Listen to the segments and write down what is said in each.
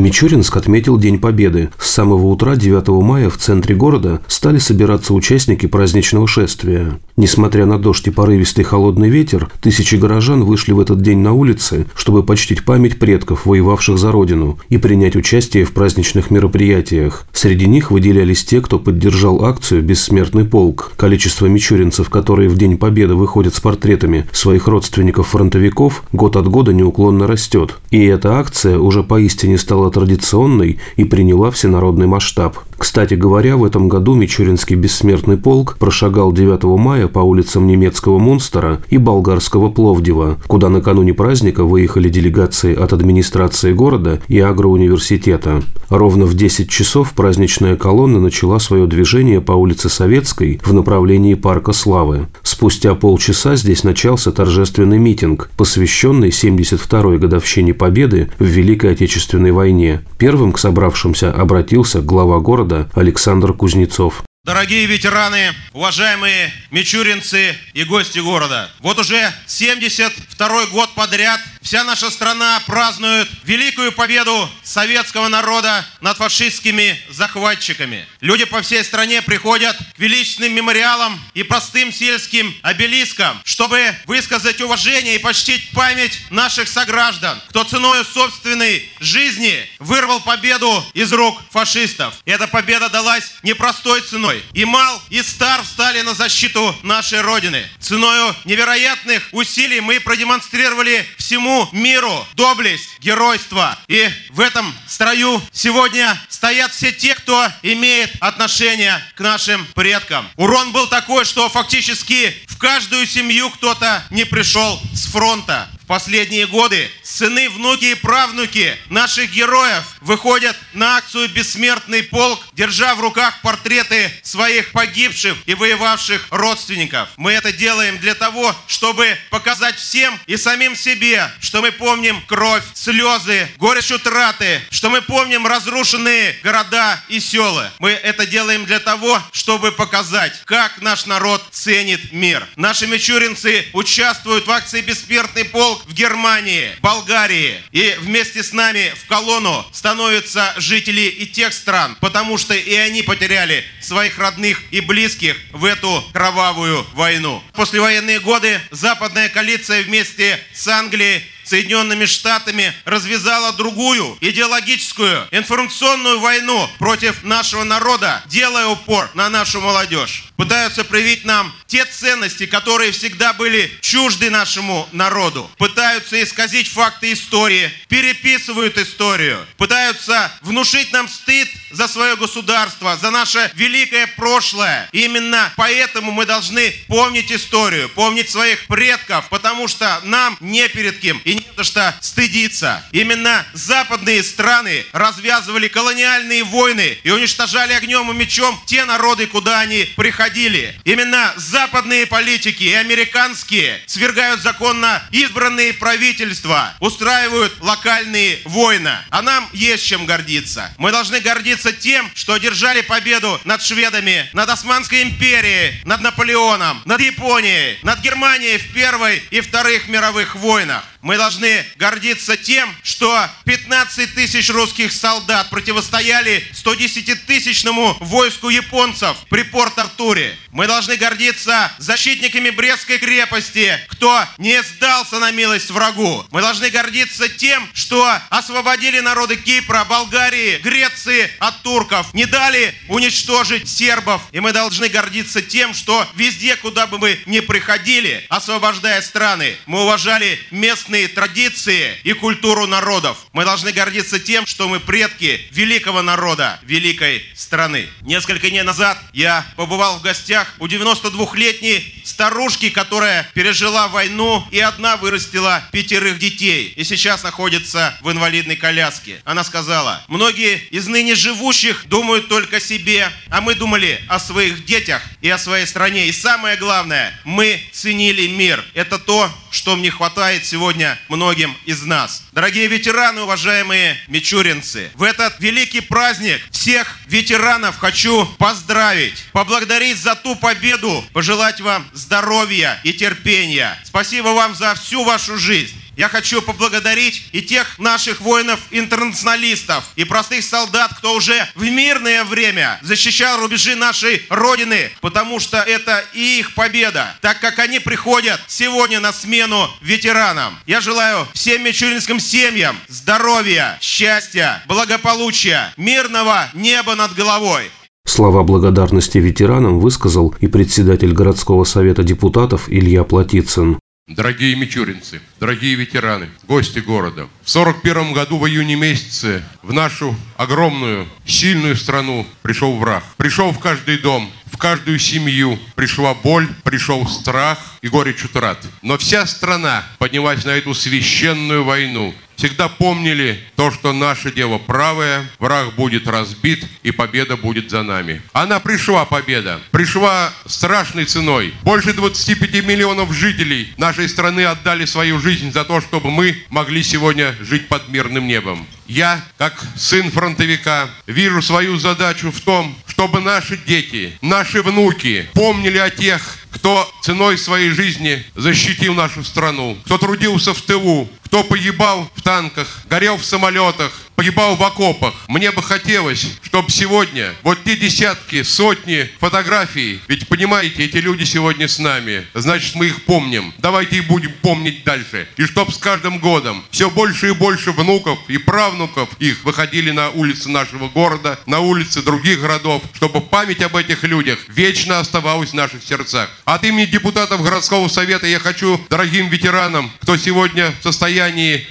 Мичуринск отметил День Победы. С самого утра 9 мая в центре города стали собираться участники праздничного шествия. Несмотря на дождь и порывистый холодный ветер, тысячи горожан вышли в этот день на улицы, чтобы почтить память предков, воевавших за родину, и принять участие в праздничных мероприятиях. Среди них выделялись те, кто поддержал акцию «Бессмертный полк». Количество мичуринцев, которые в День Победы выходят с портретами своих родственников-фронтовиков, год от года неуклонно растет. И эта акция уже поистине стала традиционной и приняла всенародный масштаб. Кстати говоря, в этом году Мичуринский бессмертный полк прошагал 9 мая по улицам немецкого Мунстера и болгарского Пловдива, куда накануне праздника выехали делегации от администрации города и агроуниверситета. Ровно в 10 часов праздничная колонна начала свое движение по улице Советской в направлении Парка Славы. Спустя полчаса здесь начался торжественный митинг, посвященный 72-й годовщине Победы в Великой Отечественной войне. Первым к собравшимся обратился глава города Александр Кузнецов. Дорогие ветераны, уважаемые мичуринцы и гости города, вот уже 72 год подряд вся наша страна празднует великую победу советского народа над фашистскими захватчиками. Люди по всей стране приходят к величественным мемориалам и простым сельским обелискам, чтобы высказать уважение и почтить память наших сограждан, кто ценой собственной жизни вырвал победу из рук фашистов. Эта победа далась непростой ценой. И мал, и стар встали на защиту нашей Родины. Ценою невероятных усилий мы продемонстрировали всему миру доблесть, геройство. И в этом строю сегодня стоят все те, кто имеет отношение к нашим предкам. Урон был такой, что фактически в каждую семью кто-то не пришел с фронта последние годы сыны, внуки и правнуки наших героев выходят на акцию «Бессмертный полк», держа в руках портреты своих погибших и воевавших родственников. Мы это делаем для того, чтобы показать всем и самим себе, что мы помним кровь, слезы, горечь утраты, что мы помним разрушенные города и села. Мы это делаем для того, чтобы показать, как наш народ ценит мир. Наши мичуринцы участвуют в акции «Бессмертный полк» в Германии, Болгарии. И вместе с нами в колонну становятся жители и тех стран, потому что и они потеряли своих родных и близких в эту кровавую войну. Послевоенные годы западная коалиция вместе с Англией Соединенными Штатами развязала другую идеологическую информационную войну против нашего народа, делая упор на нашу молодежь. Пытаются проявить нам те ценности, которые всегда были чужды нашему народу. Пытаются исказить факты истории, переписывают историю. Пытаются внушить нам стыд за свое государство, за наше великое прошлое. И именно поэтому мы должны помнить историю, помнить своих предков, потому что нам не перед кем и не за что стыдиться. Именно западные страны развязывали колониальные войны и уничтожали огнем и мечом те народы, куда они приходили. Именно западные политики и американские свергают законно избранные правительства, устраивают локальные войны. А нам есть чем гордиться. Мы должны гордиться тем, что одержали победу над шведами, над Османской империей, над Наполеоном, над Японией, над Германией в Первой и Вторых мировых войнах. Мы должны гордиться тем, что 15 тысяч русских солдат противостояли 110-тысячному войску японцев при Порт-Артуре. Мы должны гордиться защитниками Брестской крепости, кто не сдался на милость врагу. Мы должны гордиться тем, что освободили народы Кипра, Болгарии, Греции от турков, не дали уничтожить сербов. И мы должны гордиться тем, что везде, куда бы мы ни приходили, освобождая страны, мы уважали местные устные традиции и культуру народов. Мы должны гордиться тем, что мы предки великого народа, великой страны. Несколько дней назад я побывал в гостях у 92-летней старушки, которая пережила войну и одна вырастила пятерых детей и сейчас находится в инвалидной коляске. Она сказала, многие из ныне живущих думают только о себе, а мы думали о своих детях и о своей стране. И самое главное, мы ценили мир. Это то, что мне хватает сегодня многим из нас. Дорогие ветераны, уважаемые мичуринцы, в этот великий праздник всех ветеранов хочу поздравить, поблагодарить за ту победу, пожелать вам здоровья и терпения. Спасибо вам за всю вашу жизнь. Я хочу поблагодарить и тех наших воинов-интернационалистов, и простых солдат, кто уже в мирное время защищал рубежи нашей Родины, потому что это их победа, так как они приходят сегодня на смену ветеранам. Я желаю всем мичуринским семьям здоровья, счастья, благополучия, мирного неба над головой. Слова благодарности ветеранам высказал и председатель городского совета депутатов Илья Платицын. Дорогие мичуринцы, дорогие ветераны, гости города. В 41 году в июне месяце в нашу огромную, сильную страну пришел враг. Пришел в каждый дом, в каждую семью. Пришла боль, пришел страх и горечь утрат. Но вся страна поднялась на эту священную войну всегда помнили то, что наше дело правое, враг будет разбит и победа будет за нами. Она пришла, победа. Пришла страшной ценой. Больше 25 миллионов жителей нашей страны отдали свою жизнь за то, чтобы мы могли сегодня жить под мирным небом. Я, как сын фронтовика, вижу свою задачу в том, чтобы наши дети, наши внуки помнили о тех, кто ценой своей жизни защитил нашу страну, кто трудился в тылу, кто погибал в танках, горел в самолетах, погибал в окопах. Мне бы хотелось, чтобы сегодня вот те десятки, сотни фотографий, ведь понимаете, эти люди сегодня с нами, значит мы их помним. Давайте и будем помнить дальше. И чтоб с каждым годом все больше и больше внуков и правнуков их выходили на улицы нашего города, на улицы других городов, чтобы память об этих людях вечно оставалась в наших сердцах. От имени депутатов городского совета я хочу дорогим ветеранам, кто сегодня в состоянии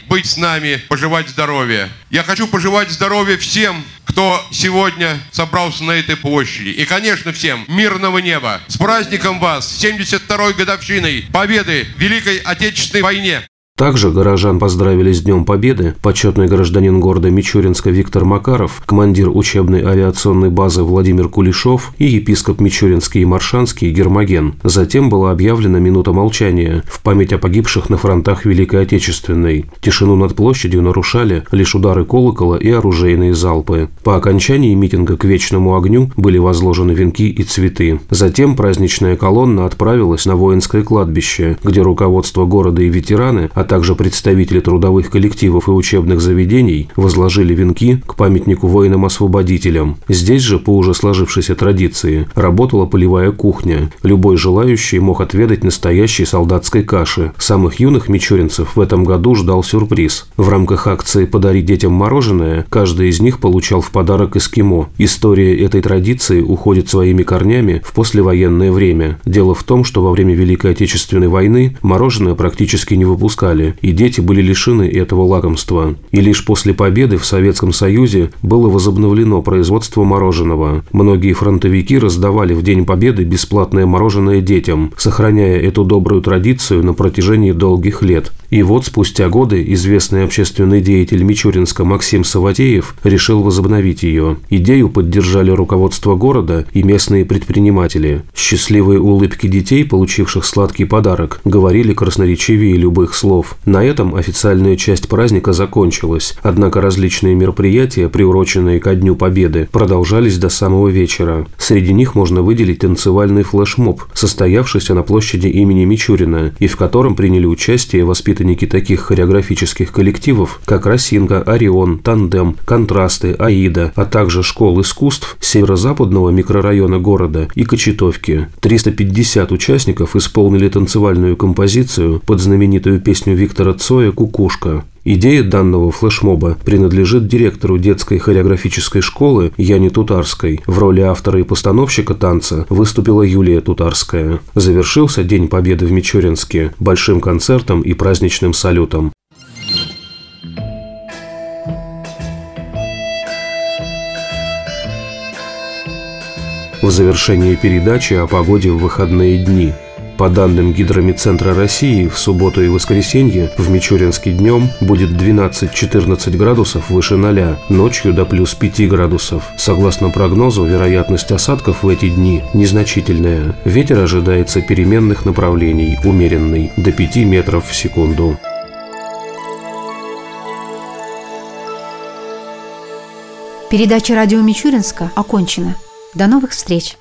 быть с нами, пожелать здоровья. Я хочу пожелать здоровья всем, кто сегодня собрался на этой площади. И, конечно, всем мирного неба. С праздником вас, 72-й годовщиной Победы в Великой Отечественной войне. Также горожан поздравили с Днем Победы почетный гражданин города Мичуринска Виктор Макаров, командир учебной авиационной базы Владимир Кулешов и епископ Мичуринский и Маршанский Гермоген. Затем была объявлена минута молчания в память о погибших на фронтах Великой Отечественной. Тишину над площадью нарушали лишь удары колокола и оружейные залпы. По окончании митинга к вечному огню были возложены венки и цветы. Затем праздничная колонна отправилась на воинское кладбище, где руководство города и ветераны от также представители трудовых коллективов и учебных заведений возложили венки к памятнику воинам-освободителям. Здесь же, по уже сложившейся традиции, работала полевая кухня. Любой желающий мог отведать настоящей солдатской каши. Самых юных мичуринцев в этом году ждал сюрприз. В рамках акции «Подарить детям мороженое» каждый из них получал в подарок эскимо. История этой традиции уходит своими корнями в послевоенное время. Дело в том, что во время Великой Отечественной войны мороженое практически не выпускали стали, и дети были лишены этого лакомства. И лишь после победы в Советском Союзе было возобновлено производство мороженого. Многие фронтовики раздавали в День Победы бесплатное мороженое детям, сохраняя эту добрую традицию на протяжении долгих лет. И вот спустя годы известный общественный деятель Мичуринска Максим Саватеев решил возобновить ее. Идею поддержали руководство города и местные предприниматели. Счастливые улыбки детей, получивших сладкий подарок, говорили красноречивее любых слов. На этом официальная часть праздника закончилась, однако различные мероприятия, приуроченные ко Дню Победы, продолжались до самого вечера. Среди них можно выделить танцевальный флешмоб, состоявшийся на площади имени Мичурина, и в котором приняли участие воспитанники таких хореографических коллективов, как «Росинка», «Орион», «Тандем», «Контрасты», «Аида», а также школ искусств северо-западного микрорайона города и Кочетовки. 350 участников исполнили танцевальную композицию под знаменитую песню Виктора Цоя «Кукушка». Идея данного флешмоба принадлежит директору детской хореографической школы Яне Тутарской. В роли автора и постановщика танца выступила Юлия Тутарская. Завершился День Победы в Мичуринске большим концертом и праздничным салютом. В завершении передачи о погоде в выходные дни – По данным Гидромедцентра России, в субботу и воскресенье в Мичуринске днем будет 12-14 градусов выше 0, ночью до плюс 5 градусов. Согласно прогнозу, вероятность осадков в эти дни незначительная. Ветер ожидается переменных направлений, умеренный, до 5 метров в секунду. Передача радио Мичуринска окончена. До новых встреч!